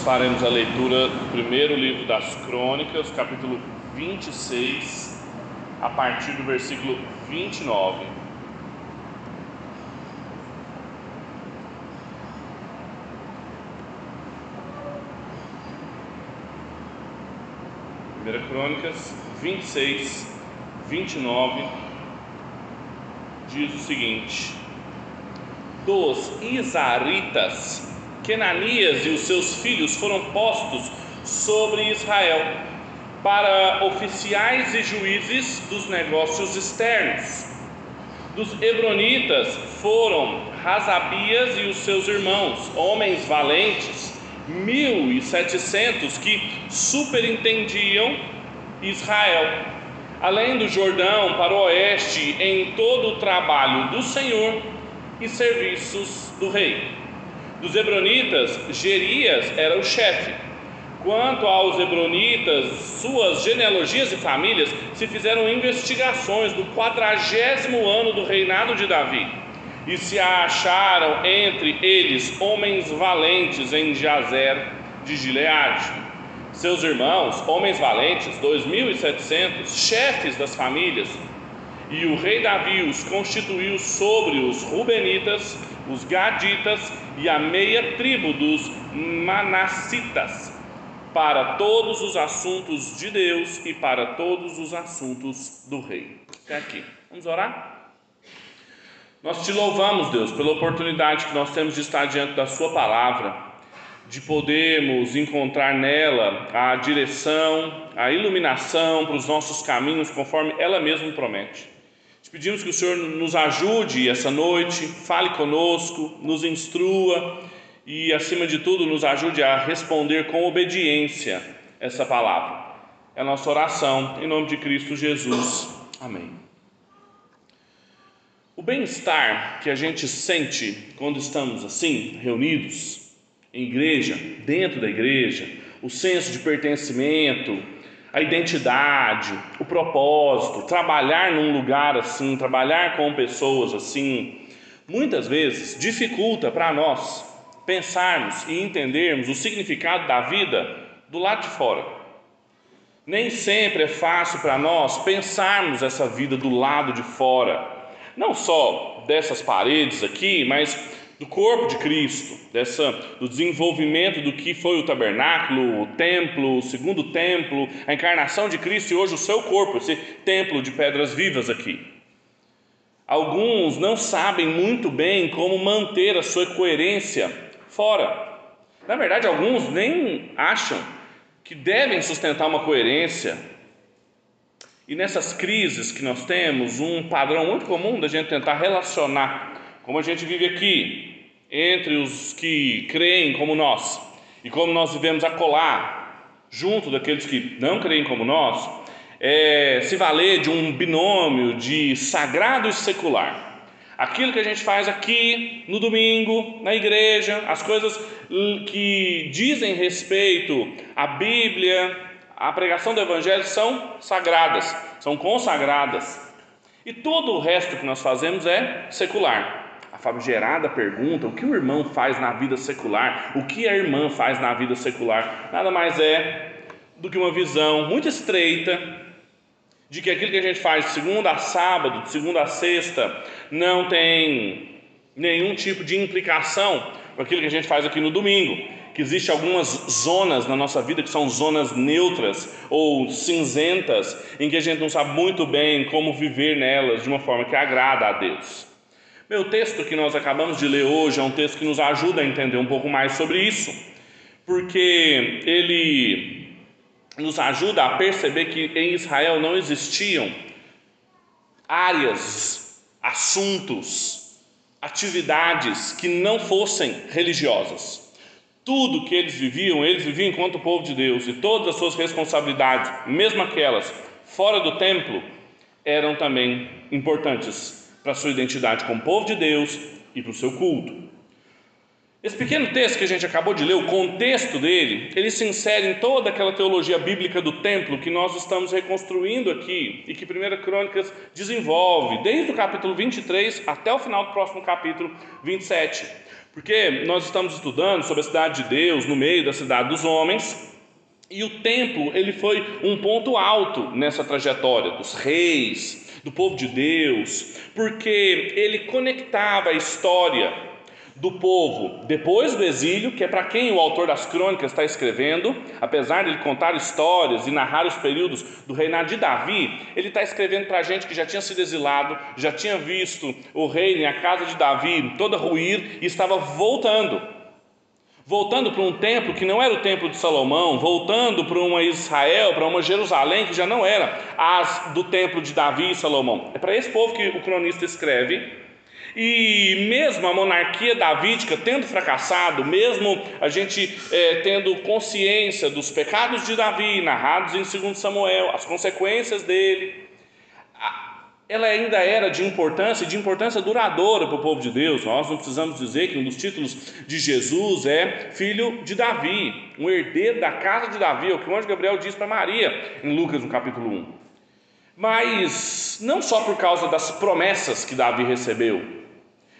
faremos a leitura do primeiro livro das Crônicas, capítulo 26, a partir do versículo 29. Primeira Crônicas 26, 29 diz o seguinte: Dos Isaritas Kenanias e os seus filhos foram postos sobre Israel para oficiais e juízes dos negócios externos. Dos Hebronitas foram Razabias e os seus irmãos, homens valentes, mil e setecentos que superintendiam Israel, além do Jordão para o oeste em todo o trabalho do Senhor e serviços do rei. Dos Hebronitas, Gerias era o chefe. Quanto aos Hebronitas, suas genealogias e famílias, se fizeram investigações do quadragésimo ano do reinado de Davi, e se acharam entre eles homens valentes em Jazer de Gileade. Seus irmãos, homens valentes, dois mil e setecentos, chefes das famílias, e o rei Davi os constituiu sobre os Rubenitas, os Gaditas e a meia tribo dos Manassitas, para todos os assuntos de Deus e para todos os assuntos do rei. Até aqui. Vamos orar? Nós te louvamos, Deus, pela oportunidade que nós temos de estar diante da Sua palavra, de podermos encontrar nela a direção, a iluminação para os nossos caminhos, conforme ela mesma promete. Te pedimos que o Senhor nos ajude essa noite, fale conosco, nos instrua e, acima de tudo, nos ajude a responder com obediência essa palavra. É a nossa oração, em nome de Cristo Jesus. Amém. O bem-estar que a gente sente quando estamos assim, reunidos, em igreja, dentro da igreja, o senso de pertencimento, a identidade, o propósito, trabalhar num lugar assim, trabalhar com pessoas assim, muitas vezes dificulta para nós pensarmos e entendermos o significado da vida do lado de fora. Nem sempre é fácil para nós pensarmos essa vida do lado de fora, não só dessas paredes aqui, mas do corpo de Cristo, dessa, do desenvolvimento do que foi o tabernáculo, o templo, o segundo templo, a encarnação de Cristo e hoje o seu corpo, esse templo de pedras vivas aqui. Alguns não sabem muito bem como manter a sua coerência fora. Na verdade, alguns nem acham que devem sustentar uma coerência. E nessas crises que nós temos, um padrão muito comum da gente tentar relacionar como a gente vive aqui, entre os que creem como nós, e como nós vivemos a colar, junto daqueles que não creem como nós, é se valer de um binômio de sagrado e secular. Aquilo que a gente faz aqui no domingo, na igreja, as coisas que dizem respeito à Bíblia, à pregação do Evangelho são sagradas, são consagradas. E todo o resto que nós fazemos é secular famigerada pergunta: o que o irmão faz na vida secular? O que a irmã faz na vida secular? Nada mais é do que uma visão muito estreita de que aquilo que a gente faz de segunda a sábado, de segunda a sexta, não tem nenhum tipo de implicação com aquilo que a gente faz aqui no domingo. Que existe algumas zonas na nossa vida que são zonas neutras ou cinzentas, em que a gente não sabe muito bem como viver nelas de uma forma que agrada a Deus. Meu texto que nós acabamos de ler hoje é um texto que nos ajuda a entender um pouco mais sobre isso, porque ele nos ajuda a perceber que em Israel não existiam áreas, assuntos, atividades que não fossem religiosas. Tudo que eles viviam, eles viviam enquanto povo de Deus, e todas as suas responsabilidades, mesmo aquelas fora do templo, eram também importantes para sua identidade como povo de Deus e para o seu culto. Esse pequeno texto que a gente acabou de ler, o contexto dele, ele se insere em toda aquela teologia bíblica do templo que nós estamos reconstruindo aqui e que 1 Crônicas desenvolve, desde o capítulo 23 até o final do próximo capítulo 27. Porque nós estamos estudando sobre a cidade de Deus no meio da cidade dos homens, e o templo, ele foi um ponto alto nessa trajetória dos reis, do povo de Deus, porque ele conectava a história do povo depois do exílio, que é para quem o autor das crônicas está escrevendo, apesar de ele contar histórias e narrar os períodos do reinado de Davi, ele está escrevendo para gente que já tinha sido exilado, já tinha visto o reino e a casa de Davi toda ruir e estava voltando. Voltando para um templo que não era o templo de Salomão, voltando para uma Israel, para uma Jerusalém que já não era as do templo de Davi e Salomão. É para esse povo que o cronista escreve e mesmo a monarquia davídica tendo fracassado, mesmo a gente é, tendo consciência dos pecados de Davi, narrados em 2 Samuel, as consequências dele, ela ainda era de importância, de importância duradoura para o povo de Deus. Nós não precisamos dizer que um dos títulos de Jesus é filho de Davi, um herdeiro da casa de Davi, é o que o anjo Gabriel diz para Maria em Lucas, no capítulo 1. Mas não só por causa das promessas que Davi recebeu,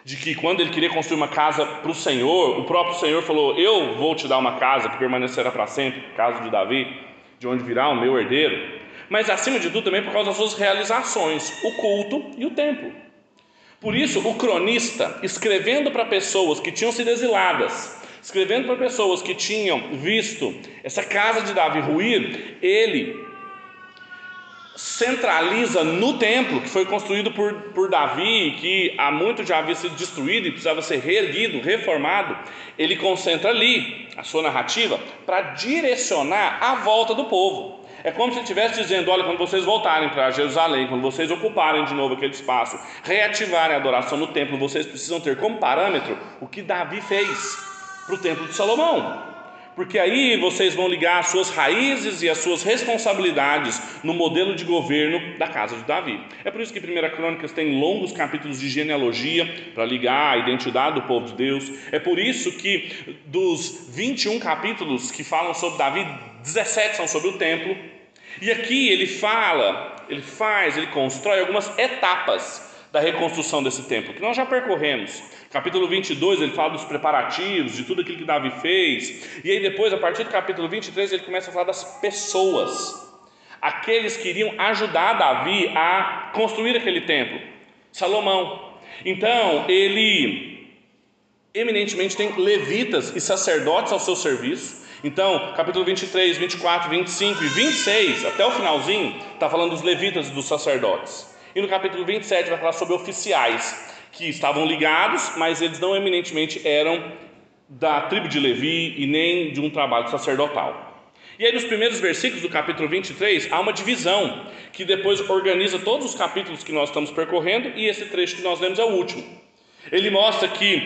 de que quando ele queria construir uma casa para o Senhor, o próprio Senhor falou: Eu vou te dar uma casa que permanecerá para sempre, casa de Davi, de onde virá o meu herdeiro. Mas acima de tudo também por causa das suas realizações, o culto e o templo. Por isso, o cronista, escrevendo para pessoas que tinham sido exiladas, escrevendo para pessoas que tinham visto essa casa de Davi ruir, ele centraliza no templo que foi construído por, por Davi, que há muito já havia sido destruído e precisava ser reerguido, reformado, ele concentra ali a sua narrativa para direcionar a volta do povo. É como se ele estivesse dizendo: olha, quando vocês voltarem para Jerusalém, quando vocês ocuparem de novo aquele espaço, reativarem a adoração no templo, vocês precisam ter como parâmetro o que Davi fez para o templo de Salomão porque aí vocês vão ligar as suas raízes e as suas responsabilidades no modelo de governo da casa de Davi. É por isso que 1 Crônicas tem longos capítulos de genealogia para ligar a identidade do povo de Deus. É por isso que dos 21 capítulos que falam sobre Davi, 17 são sobre o templo. E aqui ele fala, ele faz, ele constrói algumas etapas da reconstrução desse templo, que nós já percorremos. Capítulo 22, ele fala dos preparativos, de tudo aquilo que Davi fez. E aí depois, a partir do capítulo 23, ele começa a falar das pessoas. Aqueles que iriam ajudar Davi a construir aquele templo. Salomão. Então, ele eminentemente tem levitas e sacerdotes ao seu serviço. Então, capítulo 23, 24, 25 e 26, até o finalzinho, está falando dos levitas e dos sacerdotes. E no capítulo 27 vai falar sobre oficiais que estavam ligados, mas eles não eminentemente eram da tribo de Levi e nem de um trabalho sacerdotal. E aí, nos primeiros versículos do capítulo 23, há uma divisão que depois organiza todos os capítulos que nós estamos percorrendo, e esse trecho que nós lemos é o último. Ele mostra que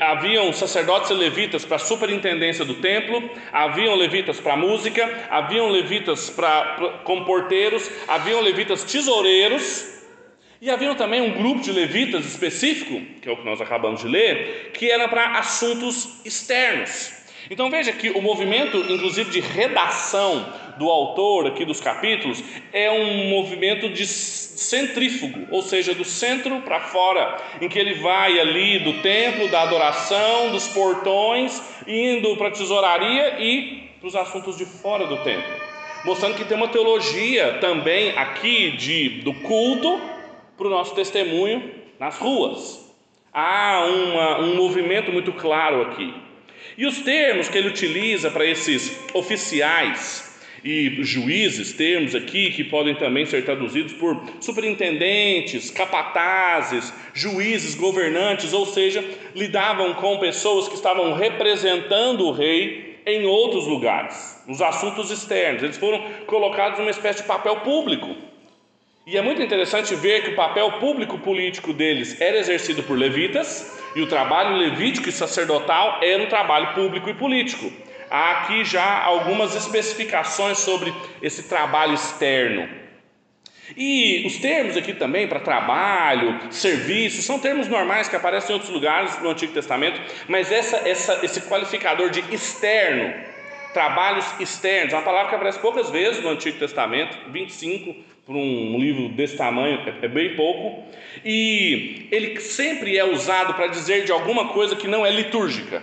haviam sacerdotes e levitas para a superintendência do templo, haviam levitas para música, haviam levitas para como porteiros, haviam levitas tesoureiros, e havia também um grupo de levitas específico, que é o que nós acabamos de ler, que era para assuntos externos. Então veja que o movimento, inclusive de redação do autor aqui dos capítulos, é um movimento de centrífugo, ou seja, do centro para fora, em que ele vai ali do templo, da adoração, dos portões, indo para a tesouraria e para os assuntos de fora do templo, mostrando que tem uma teologia também aqui de do culto para o nosso testemunho nas ruas. Há uma, um movimento muito claro aqui. E os termos que ele utiliza para esses oficiais e juízes, termos aqui que podem também ser traduzidos por superintendentes, capatazes, juízes, governantes, ou seja, lidavam com pessoas que estavam representando o rei em outros lugares, nos assuntos externos. Eles foram colocados numa espécie de papel público e é muito interessante ver que o papel público político deles era exercido por levitas, e o trabalho levítico e sacerdotal era um trabalho público e político. Há aqui já algumas especificações sobre esse trabalho externo. E os termos aqui também para trabalho, serviço, são termos normais que aparecem em outros lugares no Antigo Testamento, mas essa, essa, esse qualificador de externo trabalhos externos, é uma palavra que aparece poucas vezes no Antigo Testamento, 25 para um livro desse tamanho é, é bem pouco, e ele sempre é usado para dizer de alguma coisa que não é litúrgica.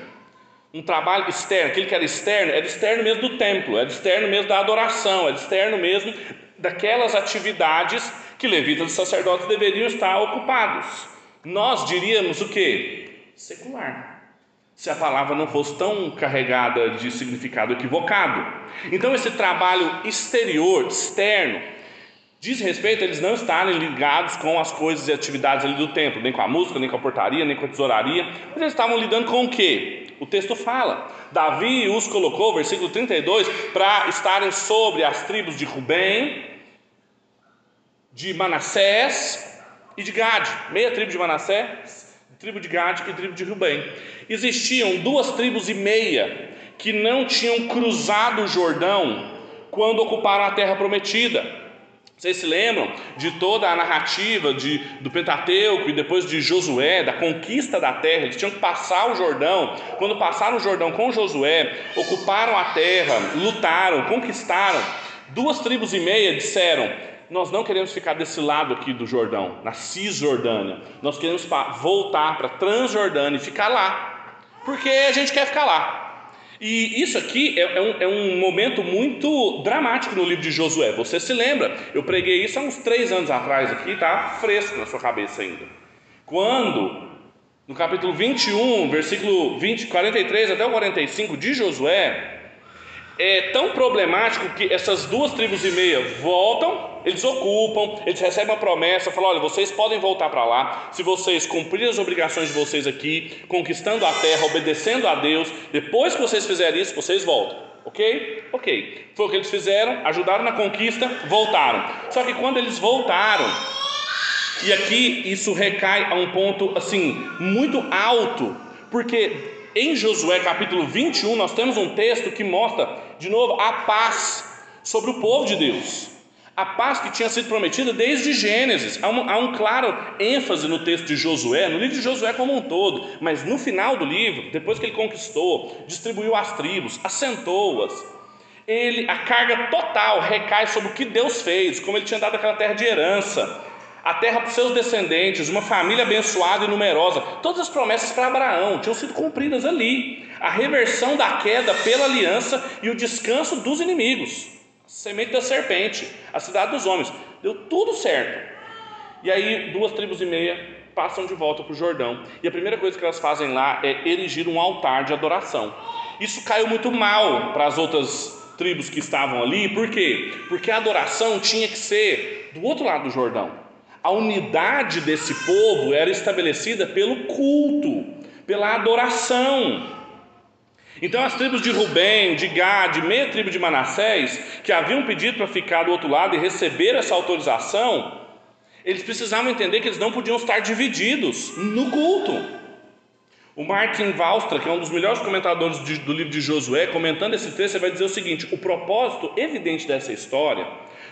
Um trabalho externo, aquele que era externo, era externo mesmo do templo, era externo mesmo da adoração, era externo mesmo daquelas atividades que levitas e sacerdotes deveriam estar ocupados. Nós diríamos o que? Secular se a palavra não fosse tão carregada de significado equivocado. Então, esse trabalho exterior, externo, diz respeito a eles não estarem ligados com as coisas e atividades ali do templo, nem com a música, nem com a portaria, nem com a tesouraria, mas eles estavam lidando com o quê? O texto fala. Davi os colocou, versículo 32, para estarem sobre as tribos de Rubem, de Manassés e de Gade, meia tribo de Manassés tribo de Gade e tribo de Rubem. Existiam duas tribos e meia que não tinham cruzado o Jordão quando ocuparam a terra prometida. Vocês se lembram de toda a narrativa de, do Pentateuco e depois de Josué, da conquista da terra? Eles tinham que passar o Jordão. Quando passaram o Jordão com Josué, ocuparam a terra, lutaram, conquistaram. Duas tribos e meia disseram: nós não queremos ficar desse lado aqui do Jordão, na Cisjordânia. Nós queremos voltar para Transjordânia e ficar lá, porque a gente quer ficar lá. E isso aqui é, é, um, é, um, momento muito dramático no livro de Josué. Você se lembra? Eu preguei isso há uns três anos atrás aqui, tá fresco na sua cabeça ainda. Quando, no capítulo 21, versículo 20, 43 até o 45 de Josué, é tão problemático que essas duas tribos e meia voltam eles ocupam, eles recebem uma promessa, falam: olha, vocês podem voltar para lá, se vocês cumprirem as obrigações de vocês aqui, conquistando a terra, obedecendo a Deus, depois que vocês fizerem isso, vocês voltam. Ok? Ok. Foi o que eles fizeram, ajudaram na conquista, voltaram. Só que quando eles voltaram, e aqui isso recai a um ponto assim, muito alto, porque em Josué capítulo 21 nós temos um texto que mostra de novo a paz sobre o povo de Deus a paz que tinha sido prometida desde Gênesis. Há um, há um, claro ênfase no texto de Josué, no livro de Josué como um todo, mas no final do livro, depois que ele conquistou, distribuiu as tribos, assentou-as, ele, a carga total recai sobre o que Deus fez, como ele tinha dado aquela terra de herança, a terra para os seus descendentes, uma família abençoada e numerosa. Todas as promessas para Abraão tinham sido cumpridas ali. A reversão da queda pela aliança e o descanso dos inimigos semente da serpente, a cidade dos homens. Deu tudo certo. E aí, duas tribos e meia passam de volta para o Jordão. E a primeira coisa que elas fazem lá é erigir um altar de adoração. Isso caiu muito mal para as outras tribos que estavam ali, por quê? Porque a adoração tinha que ser do outro lado do Jordão. A unidade desse povo era estabelecida pelo culto, pela adoração. Então as tribos de Rubem, de Gad, meia tribo de Manassés, que haviam pedido para ficar do outro lado e receber essa autorização, eles precisavam entender que eles não podiam estar divididos no culto. O Martin Valstra, que é um dos melhores comentadores de, do livro de Josué, comentando esse texto, ele vai dizer o seguinte: o propósito evidente dessa história,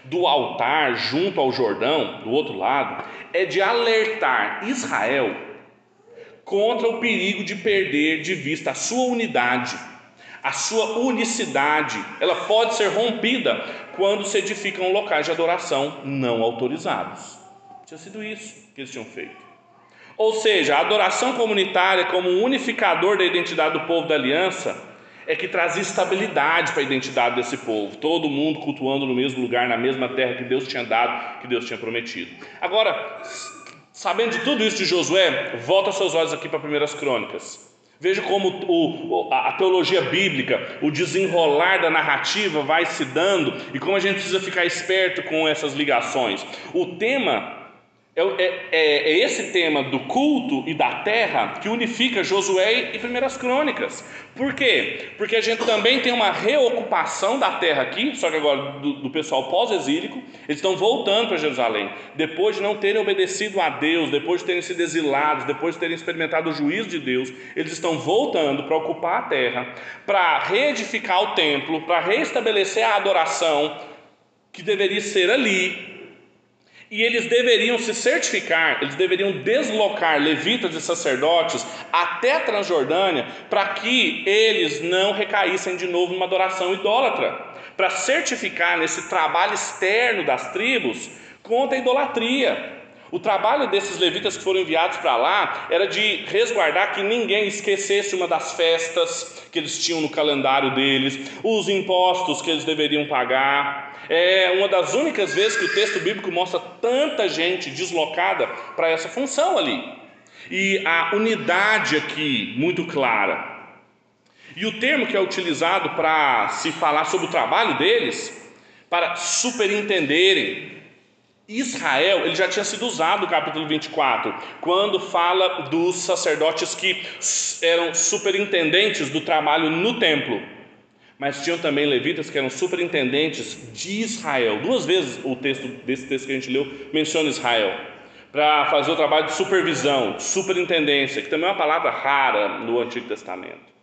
do altar junto ao Jordão, do outro lado, é de alertar Israel contra o perigo de perder de vista a sua unidade, a sua unicidade. Ela pode ser rompida quando se edificam locais de adoração não autorizados. Tinha sido isso que eles tinham feito. Ou seja, a adoração comunitária como unificador da identidade do povo da aliança é que trazia estabilidade para a identidade desse povo, todo mundo cultuando no mesmo lugar, na mesma terra que Deus tinha dado, que Deus tinha prometido. Agora, Sabendo de tudo isso de Josué, volta seus olhos aqui para Primeiras Crônicas. Veja como o, a teologia bíblica, o desenrolar da narrativa vai se dando e como a gente precisa ficar esperto com essas ligações. O tema é, é, é, é, esse tema do culto e da terra que unifica Josué e Primeiras Crônicas. Por quê? Porque a gente também tem uma reocupação da terra aqui, só que agora do, do pessoal pós-exílico, eles estão voltando para Jerusalém, depois de não terem obedecido a Deus, depois de terem sido exilados, depois de terem experimentado o juízo de Deus, eles estão voltando para ocupar a terra, para reedificar o templo, para reestabelecer a adoração que deveria ser ali, E eles deveriam se certificar, eles deveriam deslocar levitas e sacerdotes até a Transjordânia para que eles não recaíssem de novo numa adoração idólatra, para certificar nesse trabalho externo das tribos contra a idolatria. O trabalho desses levitas que foram enviados para lá era de resguardar que ninguém esquecesse uma das festas que eles tinham no calendário deles, os impostos que eles deveriam pagar, é uma das únicas vezes que o texto bíblico mostra tanta gente deslocada para essa função ali. E a unidade aqui muito clara. E o termo que é utilizado para se falar sobre o trabalho deles, para superintenderem, Israel, ele já tinha sido usado no capítulo 24, quando fala dos sacerdotes que eram superintendentes do trabalho no templo mas tinham também levitas que eram superintendentes de Israel. Duas vezes o texto desse texto que a gente leu menciona Israel para fazer o trabalho de supervisão, superintendência, que também é uma palavra rara no Antigo Testamento.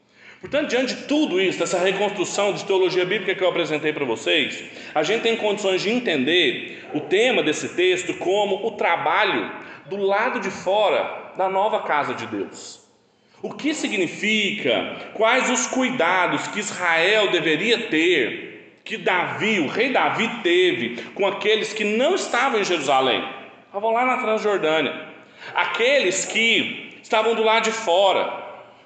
Portanto, diante de tudo isso, dessa reconstrução de teologia bíblica que eu apresentei para vocês, a gente tem condições de entender o tema desse texto como o trabalho do lado de fora da nova casa de Deus. O que significa? Quais os cuidados que Israel deveria ter, que Davi, o rei Davi, teve com aqueles que não estavam em Jerusalém, estavam lá na Transjordânia, aqueles que estavam do lado de fora.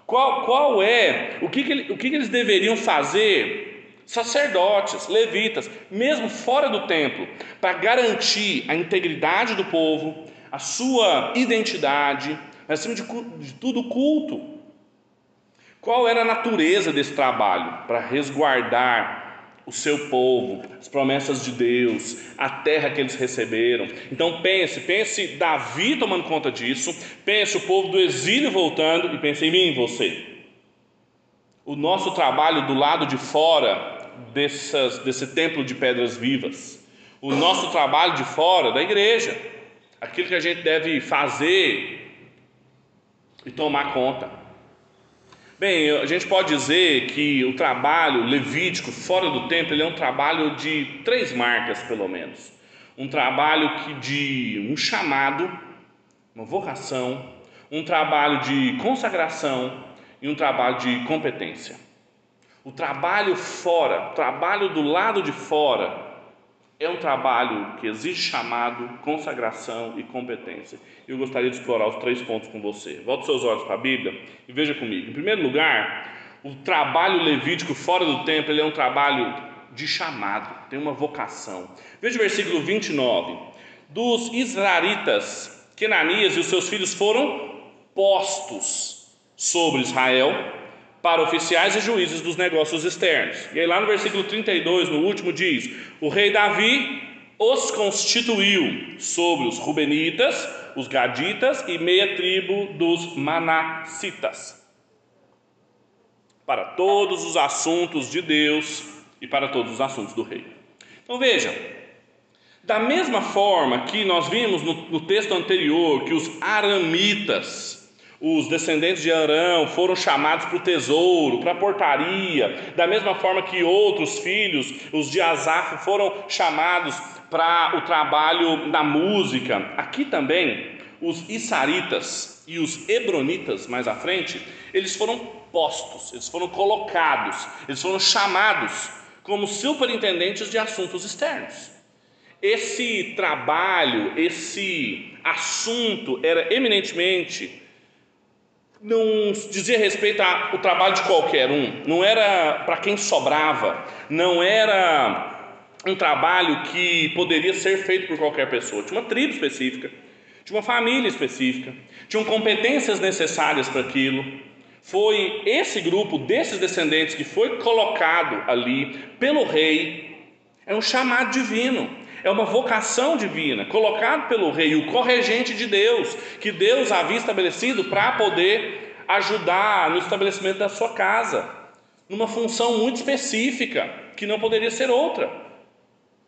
Qual, qual é, o que, que, o que, que eles deveriam fazer sacerdotes, levitas, mesmo fora do templo, para garantir a integridade do povo, a sua identidade, acima de, de tudo, culto. Qual era a natureza desse trabalho? Para resguardar o seu povo, as promessas de Deus, a terra que eles receberam. Então pense, pense Davi tomando conta disso, pense o povo do exílio voltando e pense em mim, você. O nosso trabalho do lado de fora dessas, desse templo de pedras vivas, o nosso trabalho de fora da igreja, aquilo que a gente deve fazer e tomar conta. Bem, a gente pode dizer que o trabalho levítico fora do templo ele é um trabalho de três marcas, pelo menos. Um trabalho que de um chamado, uma vocação, um trabalho de consagração e um trabalho de competência. O trabalho fora, o trabalho do lado de fora, é um trabalho que exige chamado, consagração e competência. Eu gostaria de explorar os três pontos com você. Volte seus olhos para a Bíblia e veja comigo. Em primeiro lugar, o trabalho levítico fora do templo ele é um trabalho de chamado, tem uma vocação. Veja o versículo 29. Dos israelitas, Kenanias e os seus filhos foram postos sobre Israel para oficiais e juízes dos negócios externos. E aí, lá no versículo 32, no último, diz: O rei Davi os constituiu sobre os Rubenitas, os Gaditas e meia tribo dos Manassitas, para todos os assuntos de Deus e para todos os assuntos do rei. Então veja, da mesma forma que nós vimos no, no texto anterior que os aramitas os descendentes de Arão foram chamados para o tesouro, para a portaria, da mesma forma que outros filhos, os de Asaf, foram chamados para o trabalho da música. Aqui também, os Isaritas e os Hebronitas, mais à frente, eles foram postos, eles foram colocados, eles foram chamados como superintendentes de assuntos externos. Esse trabalho, esse assunto era eminentemente não dizia respeito ao trabalho de qualquer um, não era para quem sobrava, não era um trabalho que poderia ser feito por qualquer pessoa. Tinha uma tribo específica, tinha uma família específica, tinham competências necessárias para aquilo. Foi esse grupo desses descendentes que foi colocado ali pelo rei, é um chamado divino é uma vocação divina, colocado pelo rei, o corregente de Deus, que Deus havia estabelecido para poder ajudar no estabelecimento da sua casa, numa função muito específica, que não poderia ser outra.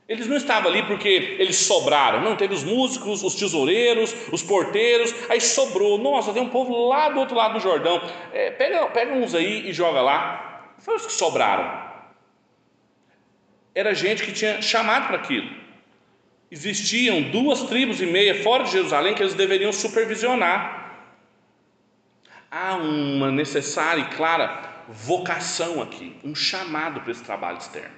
Eles não estavam ali porque eles sobraram, não, teve os músicos, os tesoureiros, os porteiros, aí sobrou, nossa, tem um povo lá do outro lado do Jordão, é, pega, pega uns aí e joga lá. Foi os que sobraram. Era gente que tinha chamado para aquilo. Existiam duas tribos e meia fora de Jerusalém que eles deveriam supervisionar. Há uma necessária e clara vocação aqui, um chamado para esse trabalho externo.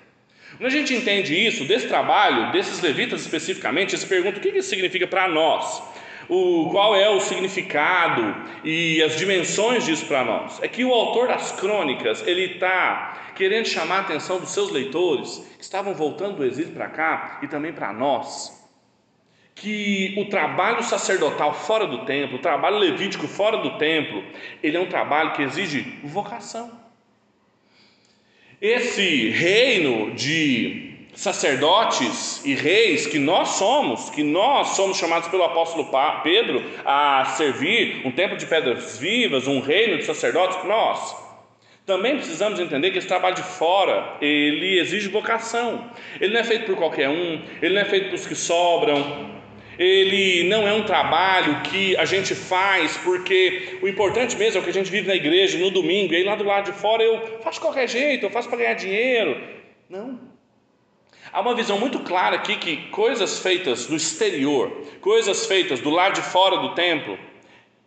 Quando a gente entende isso, desse trabalho, desses levitas especificamente, se pergunta o que isso significa para nós, o, qual é o significado e as dimensões disso para nós. É que o autor das crônicas, ele está querendo chamar a atenção dos seus leitores, que estavam voltando do exílio para cá, e também para nós, que o trabalho sacerdotal fora do templo, o trabalho levítico fora do templo, ele é um trabalho que exige vocação. Esse reino de sacerdotes e reis que nós somos, que nós somos chamados pelo apóstolo Pedro a servir um templo de pedras vivas, um reino de sacerdotes, nós também precisamos entender que esse trabalho de fora, ele exige vocação. Ele não é feito por qualquer um, ele não é feito pelos que sobram, ele não é um trabalho que a gente faz porque o importante mesmo é o que a gente vive na igreja no domingo, e aí lá do lado de fora eu faço de qualquer jeito, eu faço para ganhar dinheiro. Não. Há uma visão muito clara aqui que coisas feitas no exterior, coisas feitas do lado de fora do templo,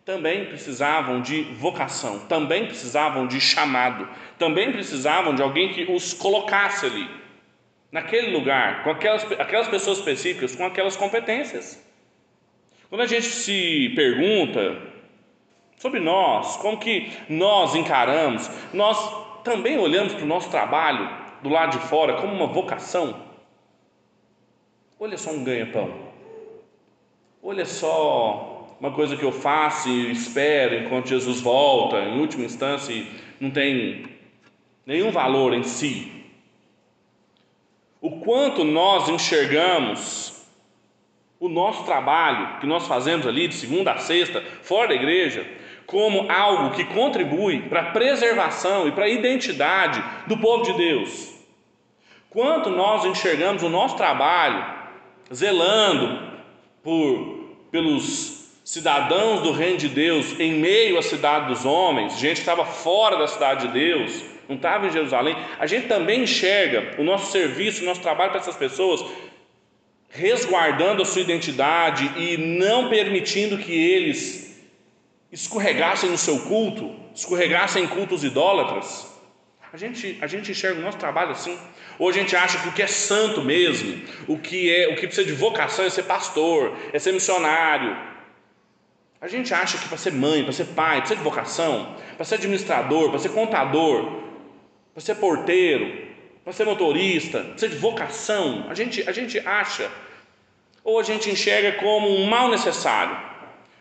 também precisavam de vocação, também precisavam de chamado, também precisavam de alguém que os colocasse ali naquele lugar, com aquelas, aquelas pessoas específicas, com aquelas competências. Quando a gente se pergunta sobre nós, como que nós encaramos, nós também olhamos para o nosso trabalho do lado de fora como uma vocação. Olha só um ganha-pão. Olha só uma coisa que eu faço e espero enquanto Jesus volta, em última instância, não tem nenhum valor em si o quanto nós enxergamos o nosso trabalho que nós fazemos ali de segunda a sexta, fora da igreja, como algo que contribui para a preservação e para a identidade do povo de Deus. Quanto nós enxergamos o nosso trabalho zelando por pelos cidadãos do reino de Deus em meio à cidade dos homens, gente que estava fora da cidade de Deus, não estava em Jerusalém, a gente também enxerga o nosso serviço, o nosso trabalho para essas pessoas, resguardando a sua identidade e não permitindo que eles escorregassem no seu culto, escorregassem em cultos idólatras. A gente, a gente enxerga o nosso trabalho assim. Ou a gente acha que o que é santo mesmo, o que é, o que precisa de vocação é ser pastor, é ser missionário. A gente acha que para ser mãe, para ser pai, precisa de vocação, para ser administrador, para ser contador, para ser porteiro, para ser motorista, precisa de vocação. A gente, a gente acha, ou a gente enxerga como um mal necessário,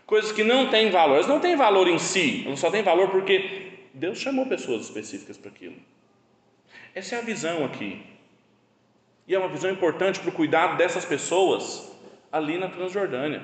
coisas que não têm valor. Elas não têm valor em si, elas só têm valor porque Deus chamou pessoas específicas para aquilo. Essa é a visão aqui. E é uma visão importante para o cuidado dessas pessoas ali na Transjordânia.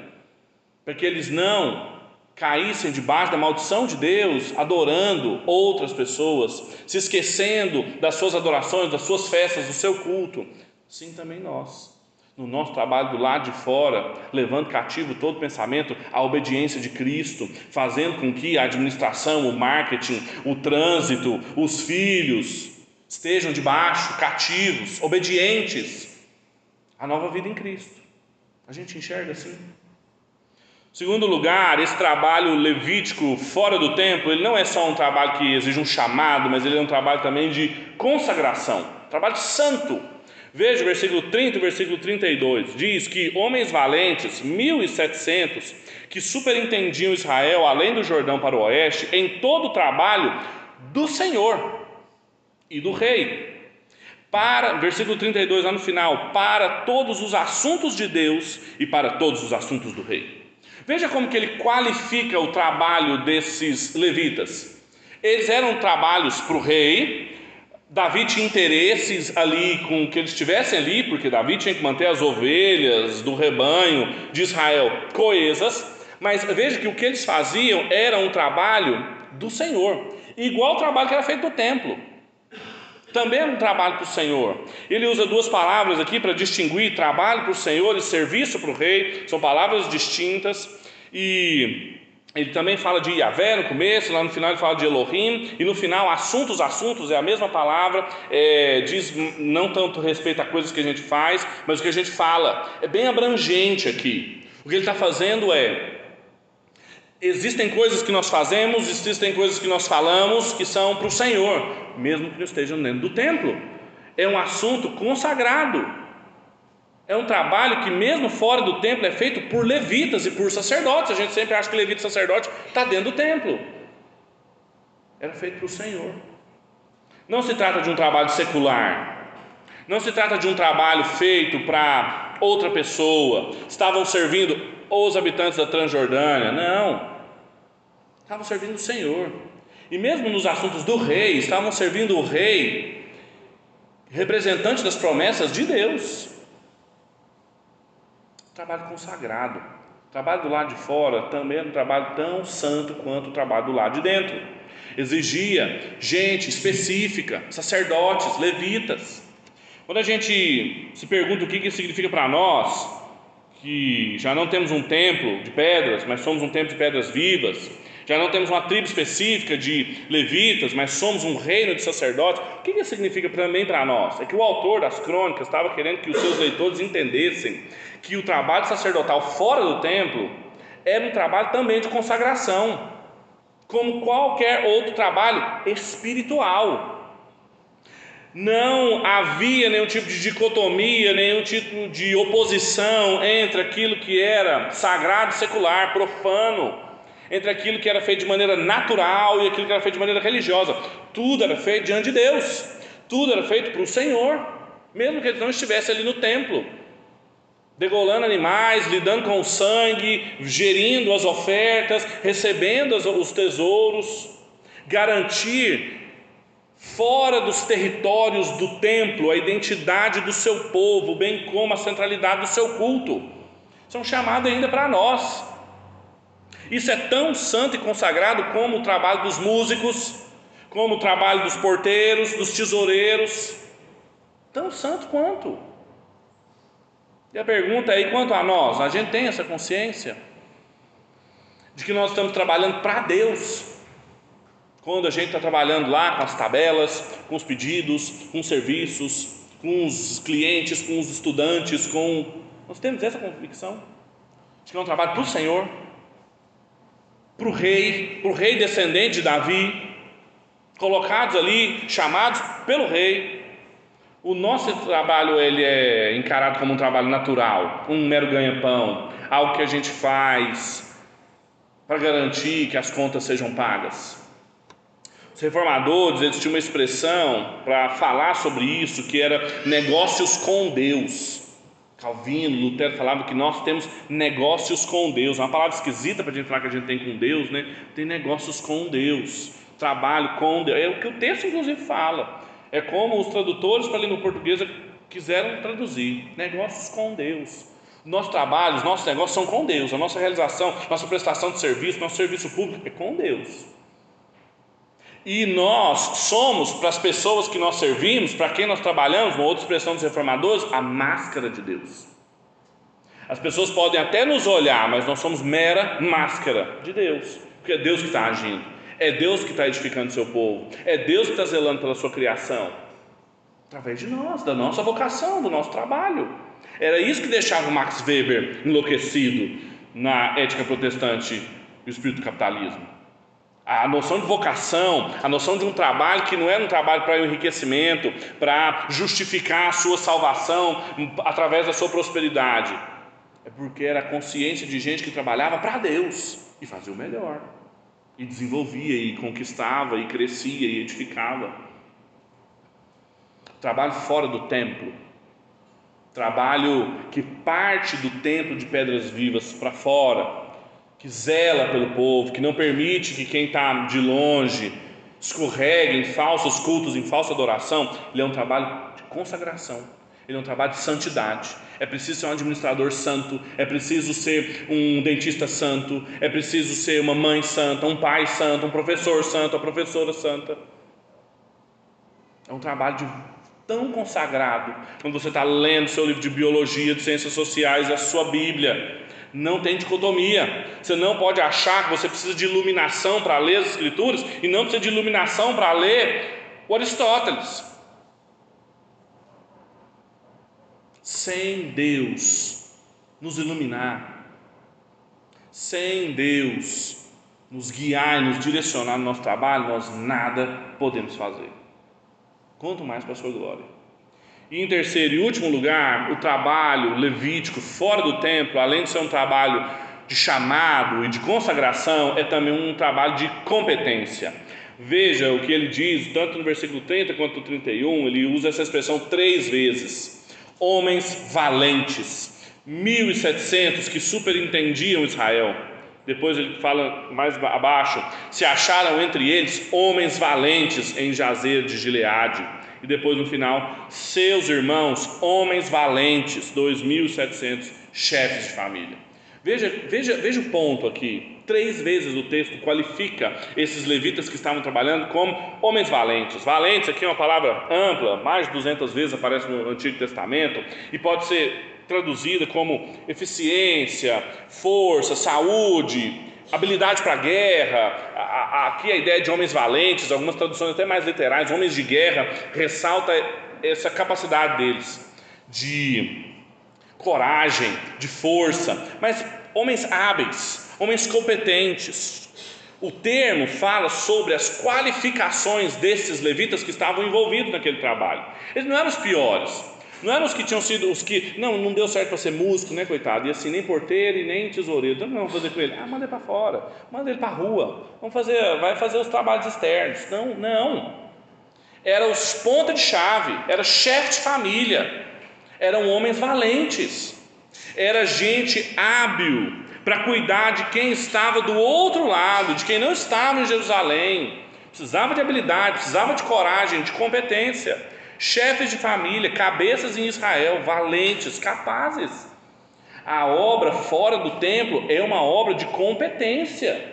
Para que eles não caíssem debaixo da maldição de Deus, adorando outras pessoas, se esquecendo das suas adorações, das suas festas, do seu culto. Sim, também nós. No nosso trabalho do lado de fora, levando cativo todo pensamento à obediência de Cristo, fazendo com que a administração, o marketing, o trânsito, os filhos estejam debaixo, cativos, obedientes à nova vida em Cristo. A gente enxerga assim? Segundo lugar, esse trabalho levítico fora do templo, ele não é só um trabalho que exige um chamado, mas ele é um trabalho também de consagração, trabalho santo. Veja o versículo 30 e versículo 32. Diz que homens valentes, 1700, que superintendiam Israel além do Jordão para o oeste, em todo o trabalho do Senhor e do rei. Para, versículo 32 lá no final, para todos os assuntos de Deus e para todos os assuntos do rei. Veja como que ele qualifica o trabalho desses levitas. Eles eram trabalhos para o rei, Davi tinha interesses ali com que eles estivessem ali, porque Davi tinha que manter as ovelhas do rebanho de Israel coesas, mas veja que o que eles faziam era um trabalho do Senhor, igual o trabalho que era feito no templo. Também é um trabalho para o Senhor. Ele usa duas palavras aqui para distinguir trabalho para o Senhor e serviço para o rei, são palavras distintas. E ele também fala de Yahvé no começo, lá no final ele fala de Elohim, e no final, assuntos, assuntos é a mesma palavra, é, diz não tanto respeito a coisas que a gente faz, mas o que a gente fala. É bem abrangente aqui. O que ele está fazendo é. Existem coisas que nós fazemos, existem coisas que nós falamos que são para o Senhor, mesmo que não estejam dentro do templo. É um assunto consagrado. É um trabalho que, mesmo fora do templo, é feito por levitas e por sacerdotes. A gente sempre acha que levita e sacerdote está dentro do templo. Era feito para o Senhor. Não se trata de um trabalho secular. Não se trata de um trabalho feito para outra pessoa. Estavam servindo os habitantes da Transjordânia. Não. Estavam servindo o Senhor. E mesmo nos assuntos do rei, estavam servindo o rei, representante das promessas de Deus. Trabalho consagrado. O trabalho do lado de fora também era um trabalho tão santo quanto o trabalho do lado de dentro. Exigia gente específica, sacerdotes, levitas. Quando a gente se pergunta o que isso significa para nós, que já não temos um templo de pedras, mas somos um templo de pedras vivas, já não temos uma tribo específica de levitas, mas somos um reino de sacerdotes. O que isso significa também para nós? É que o autor das crônicas estava querendo que os seus leitores entendessem que o trabalho sacerdotal fora do templo era um trabalho também de consagração, como qualquer outro trabalho espiritual. Não havia nenhum tipo de dicotomia, nenhum tipo de oposição entre aquilo que era sagrado secular, profano, entre aquilo que era feito de maneira natural e aquilo que era feito de maneira religiosa. Tudo era feito diante de Deus, tudo era feito para o Senhor, mesmo que eles não estivessem ali no templo degolando animais, lidando com o sangue, gerindo as ofertas, recebendo os tesouros, garantir fora dos territórios do templo a identidade do seu povo, bem como a centralidade do seu culto. Isso é um chamado ainda para nós. Isso é tão santo e consagrado como o trabalho dos músicos, como o trabalho dos porteiros, dos tesoureiros, tão santo quanto. E a pergunta aí, quanto a nós, a gente tem essa consciência de que nós estamos trabalhando para Deus. Quando a gente está trabalhando lá com as tabelas, com os pedidos, com os serviços, com os clientes, com os estudantes, com. Nós temos essa convicção de que é um trabalho para o Senhor, para o rei, para o rei descendente de Davi, colocados ali, chamados pelo rei, o nosso trabalho ele é encarado como um trabalho natural, um mero ganha-pão, algo que a gente faz para garantir que as contas sejam pagas. Os reformadores eles tinham uma expressão para falar sobre isso que era negócios com Deus. Calvino, Lutero falavam que nós temos negócios com Deus. É uma palavra esquisita para a gente falar que a gente tem com Deus, né? Tem negócios com Deus, trabalho com Deus. É o que o texto inclusive fala. É como os tradutores para a língua portuguesa quiseram traduzir: negócios com Deus. Nossos trabalhos, nossos negócios são com Deus. A nossa realização, nossa prestação de serviço, nosso serviço público é com Deus. E nós somos, para as pessoas que nós servimos, para quem nós trabalhamos, uma outra expressão dos reformadores, a máscara de Deus. As pessoas podem até nos olhar, mas nós somos mera máscara de Deus, porque é Deus que está agindo. É Deus que está edificando o seu povo. É Deus que está zelando pela sua criação. Através de nós, da nossa vocação, do nosso trabalho. Era isso que deixava o Max Weber enlouquecido na ética protestante e o espírito do capitalismo. A noção de vocação, a noção de um trabalho que não era um trabalho para enriquecimento, para justificar a sua salvação através da sua prosperidade. É porque era a consciência de gente que trabalhava para Deus e fazia o melhor e desenvolvia e conquistava e crescia e edificava. Trabalho fora do templo, trabalho que parte do templo de pedras vivas para fora, que zela pelo povo, que não permite que quem está de longe escorregue em falsos cultos, em falsa adoração. Ele é um trabalho de consagração, ele é um trabalho de santidade é preciso ser um administrador santo, é preciso ser um dentista santo, é preciso ser uma mãe santa, um pai santo, um professor santo, uma professora santa. É um trabalho de, tão consagrado quando você está lendo seu livro de biologia, de ciências sociais, a sua Bíblia. Não tem dicotomia. Você não pode achar que você precisa de iluminação para ler as Escrituras e não precisa de iluminação para ler o Aristóteles. Sem Deus nos iluminar, sem Deus nos guiar e nos direcionar no nosso trabalho, nós nada podemos fazer. Quanto mais para a sua glória. E em terceiro e último lugar, o trabalho levítico fora do templo, além de ser um trabalho de chamado e de consagração, é também um trabalho de competência. Veja o que ele diz, tanto no versículo 30 quanto no 31, ele usa essa expressão três vezes. Homens valentes, 1.700 que superintendiam Israel. Depois ele fala mais abaixo: se acharam entre eles homens valentes em Jazer de Gileade e depois no final, seus irmãos, homens valentes, 2.700 chefes de família. Veja, veja, veja o ponto aqui. Três vezes o texto qualifica esses levitas que estavam trabalhando como homens valentes. Valentes aqui é uma palavra ampla, mais de 200 vezes aparece no Antigo Testamento e pode ser traduzida como eficiência, força, saúde, habilidade para a guerra, aqui a ideia de homens valentes, algumas traduções até mais literais, homens de guerra, ressalta essa capacidade deles de coragem, de força, mas homens hábeis, homens competentes. O termo fala sobre as qualificações desses levitas que estavam envolvidos naquele trabalho. Eles não eram os piores, não eram os que tinham sido os que, não, não deu certo para ser músico, né, coitado? E assim, nem porteiro e nem tesoureiro. Então, não, vamos fazer com ele. Ah, manda ele para fora, manda ele para a rua. Vamos fazer, vai fazer os trabalhos externos. Não, não. Eram os pontos de chave, era chefe de família, eram homens valentes, era gente hábil para cuidar de quem estava do outro lado, de quem não estava em Jerusalém. Precisava de habilidade, precisava de coragem, de competência chefes de família, cabeças em Israel, valentes, capazes. A obra fora do templo é uma obra de competência.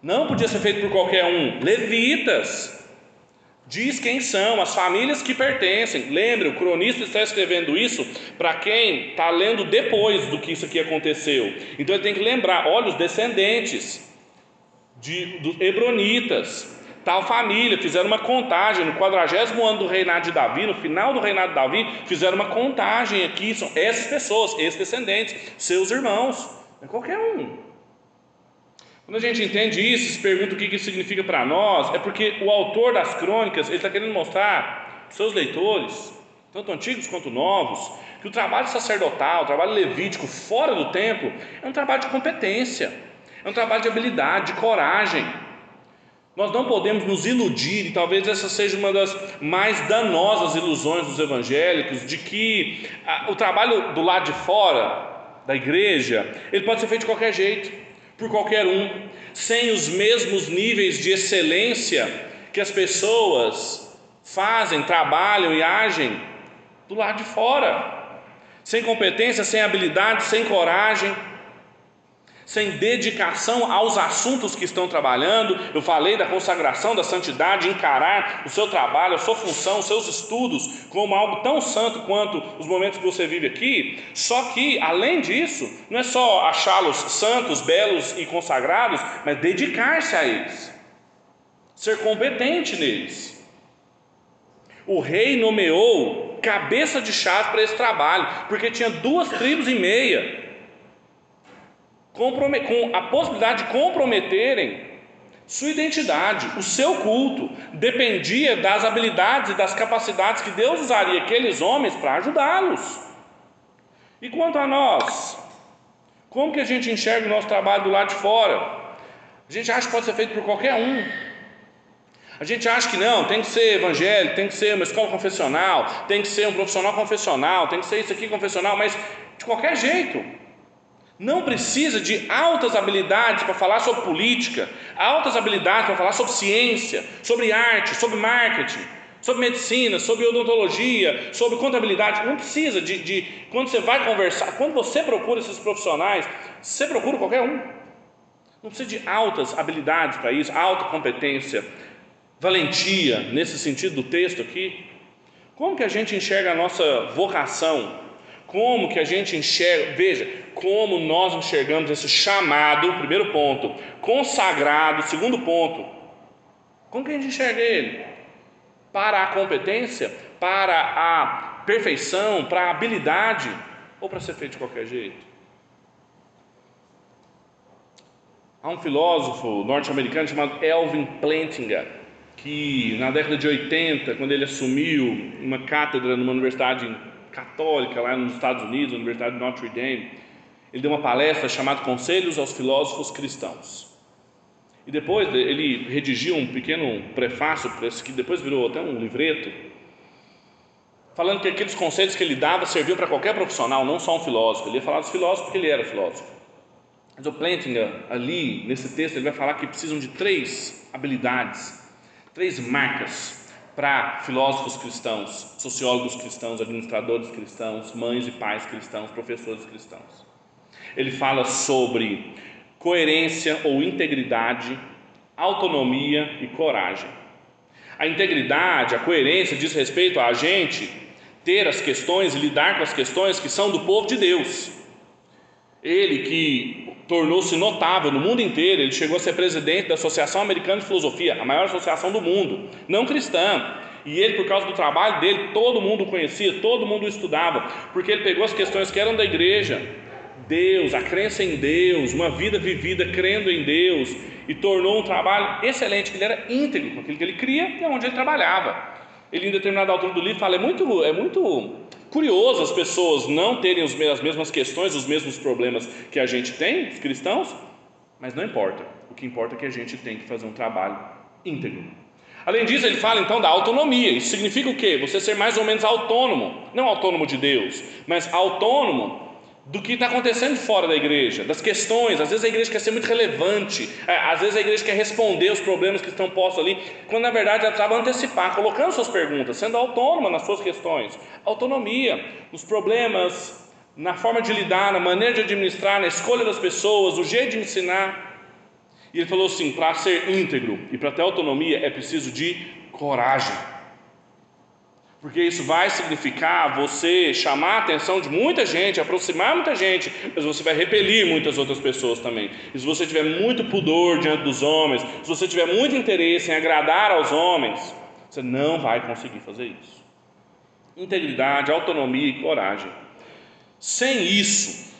Não podia ser feito por qualquer um. Levitas. Diz quem são, as famílias que pertencem. Lembre, o cronista está escrevendo isso para quem está lendo depois do que isso aqui aconteceu. Então ele tem que lembrar: olha, os descendentes de, dos Hebronitas, tal família, fizeram uma contagem no quadragésimo ano do reinado de Davi, no final do reinado de Davi, fizeram uma contagem aqui, são essas pessoas, esses descendentes, seus irmãos, é qualquer um. Quando a gente entende isso, se pergunta o que isso significa para nós, é porque o autor das crônicas, ele está querendo mostrar para seus leitores, tanto antigos quanto novos, que o trabalho sacerdotal, o trabalho levítico fora do templo, é um trabalho de competência, é um trabalho de habilidade, de coragem, nós não podemos nos iludir, e talvez essa seja uma das mais danosas ilusões dos evangélicos, de que a, o trabalho do lado de fora da igreja, ele pode ser feito de qualquer jeito, por qualquer um, sem os mesmos níveis de excelência que as pessoas fazem, trabalham e agem do lado de fora, sem competência, sem habilidade, sem coragem sem dedicação aos assuntos que estão trabalhando. Eu falei da consagração, da santidade, encarar o seu trabalho, a sua função, os seus estudos como algo tão santo quanto os momentos que você vive aqui. Só que, além disso, não é só achá-los santos, belos e consagrados, mas dedicar-se a eles, ser competente neles. O rei nomeou cabeça de chave para esse trabalho, porque tinha duas tribos e meia com a possibilidade de comprometerem sua identidade, o seu culto, dependia das habilidades e das capacidades que Deus usaria aqueles homens para ajudá-los. E quanto a nós, como que a gente enxerga o nosso trabalho do lado de fora? A gente acha que pode ser feito por qualquer um. A gente acha que não, tem que ser evangélico, tem que ser uma escola confessional, tem que ser um profissional confessional, tem que ser isso aqui confessional, mas de qualquer jeito. Não precisa de altas habilidades para falar sobre política, altas habilidades para falar sobre ciência, sobre arte, sobre marketing, sobre medicina, sobre odontologia, sobre contabilidade. Não precisa de, de quando você vai conversar, quando você procura esses profissionais, você procura qualquer um. Não precisa de altas habilidades para isso, alta competência, valentia, nesse sentido do texto aqui. Como que a gente enxerga a nossa vocação Como que a gente enxerga, veja, como nós enxergamos esse chamado, primeiro ponto, consagrado, segundo ponto, como que a gente enxerga ele? Para a competência, para a perfeição, para a habilidade, ou para ser feito de qualquer jeito? Há um filósofo norte-americano chamado Elvin Plantinga, que na década de 80, quando ele assumiu uma cátedra numa universidade católica lá nos Estados Unidos, a Universidade de Notre Dame, ele deu uma palestra chamada Conselhos aos Filósofos Cristãos. E depois ele redigiu um pequeno prefácio, que depois virou até um livreto, falando que aqueles conselhos que ele dava serviam para qualquer profissional, não só um filósofo. Ele ia falar dos filósofos porque ele era filósofo. Mas o Plantinga, ali, nesse texto, ele vai falar que precisam de três habilidades, três marcas para filósofos cristãos, sociólogos cristãos, administradores cristãos, mães e pais cristãos, professores cristãos. Ele fala sobre coerência ou integridade, autonomia e coragem. A integridade, a coerência diz respeito a gente ter as questões e lidar com as questões que são do povo de Deus. Ele que tornou-se notável no mundo inteiro, ele chegou a ser presidente da Associação Americana de Filosofia, a maior associação do mundo, não cristã. E ele, por causa do trabalho dele, todo mundo conhecia, todo mundo estudava, porque ele pegou as questões que eram da igreja, Deus, a crença em Deus, uma vida vivida crendo em Deus, e tornou um trabalho excelente, que ele era íntegro com aquilo que ele cria e onde ele trabalhava. Ele, em determinada altura do livro, fala: é muito, é muito curioso as pessoas não terem as mesmas questões, os mesmos problemas que a gente tem, os cristãos, mas não importa. O que importa é que a gente tem que fazer um trabalho íntegro. Além disso, ele fala então da autonomia. Isso significa o quê? Você ser mais ou menos autônomo, não autônomo de Deus, mas autônomo do que está acontecendo fora da igreja, das questões. Às vezes a igreja quer ser muito relevante, é, às vezes a igreja quer responder os problemas que estão postos ali, quando na verdade ela estava antecipar, colocando suas perguntas, sendo autônoma nas suas questões. Autonomia, os problemas, na forma de lidar, na maneira de administrar, na escolha das pessoas, o jeito de ensinar. E ele falou assim: para ser íntegro e para ter autonomia é preciso de coragem porque isso vai significar você chamar a atenção de muita gente, aproximar muita gente, mas você vai repelir muitas outras pessoas também. E se você tiver muito pudor diante dos homens, se você tiver muito interesse em agradar aos homens, você não vai conseguir fazer isso. Integridade, autonomia e coragem. Sem isso,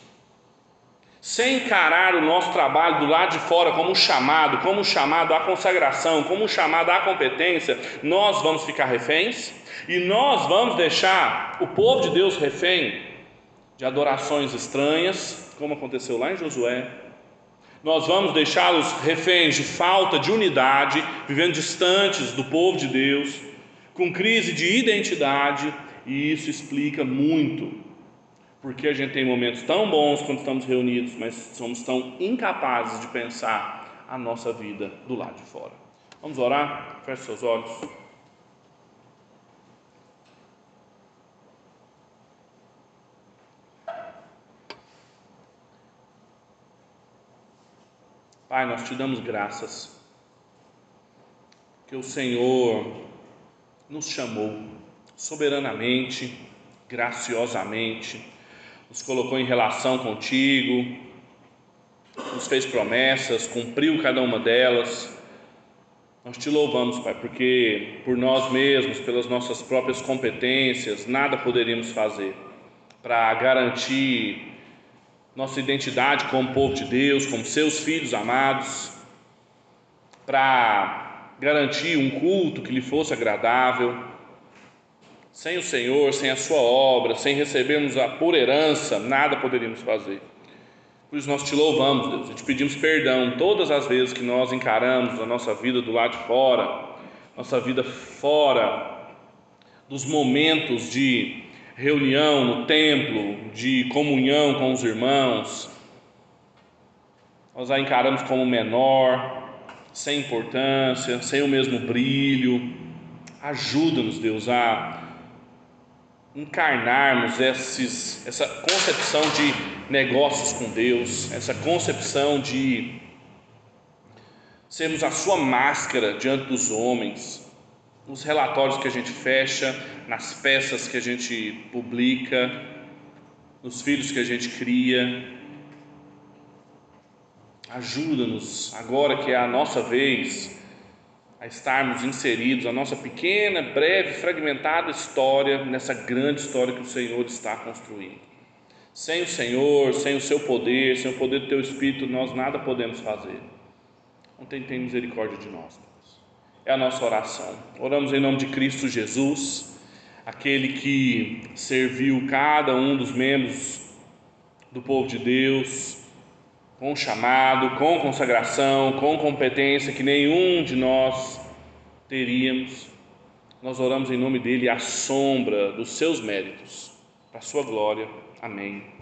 sem encarar o nosso trabalho do lado de fora como um chamado, como um chamado à consagração, como um chamado à competência, nós vamos ficar reféns e nós vamos deixar o povo de Deus refém de adorações estranhas, como aconteceu lá em Josué. Nós vamos deixá-los reféns de falta de unidade, vivendo distantes do povo de Deus, com crise de identidade, e isso explica muito porque a gente tem momentos tão bons quando estamos reunidos, mas somos tão incapazes de pensar a nossa vida do lado de fora. Vamos orar? Feche seus olhos. Pai, nós te damos graças que o Senhor nos chamou soberanamente, graciosamente, nos colocou em relação contigo, nos fez promessas, cumpriu cada uma delas. Nós te louvamos, Pai, porque por nós mesmos, pelas nossas próprias competências, nada poderíamos fazer para garantir nossa identidade como povo de Deus, como seus filhos amados, para garantir um culto que lhe fosse agradável. Sem o Senhor, sem a Sua obra, sem recebermos a por herança, nada poderíamos fazer. Por isso nós te louvamos, Deus, e te pedimos perdão todas as vezes que nós encaramos a nossa vida do lado de fora, nossa vida fora dos momentos de reunião no templo, de comunhão com os irmãos, nós a encaramos como menor, sem importância, sem o mesmo brilho. Ajuda-nos, Deus, a encarnarmos esses, essa concepção de negócios com Deus, essa concepção de sermos a sua máscara diante dos homens, nos relatórios que a gente fecha, nas peças que a gente publica, nos filhos que a gente cria. Ajuda-nos, agora que é a nossa vez, a estarmos inseridos, a nossa pequena, breve, fragmentada história, nessa grande história que o Senhor está construindo. Sem o Senhor, sem o seu poder, sem o poder do teu Espírito, nós nada podemos fazer. Não tem, misericórdia de nós. É a nossa oração. Oramos em nome de Cristo Jesus, aquele que serviu cada um dos membros do povo de Deus, com chamado, com consagração, com competência que nenhum de nós teríamos. Nós oramos em nome dele à sombra dos seus méritos, para a sua glória. Amém.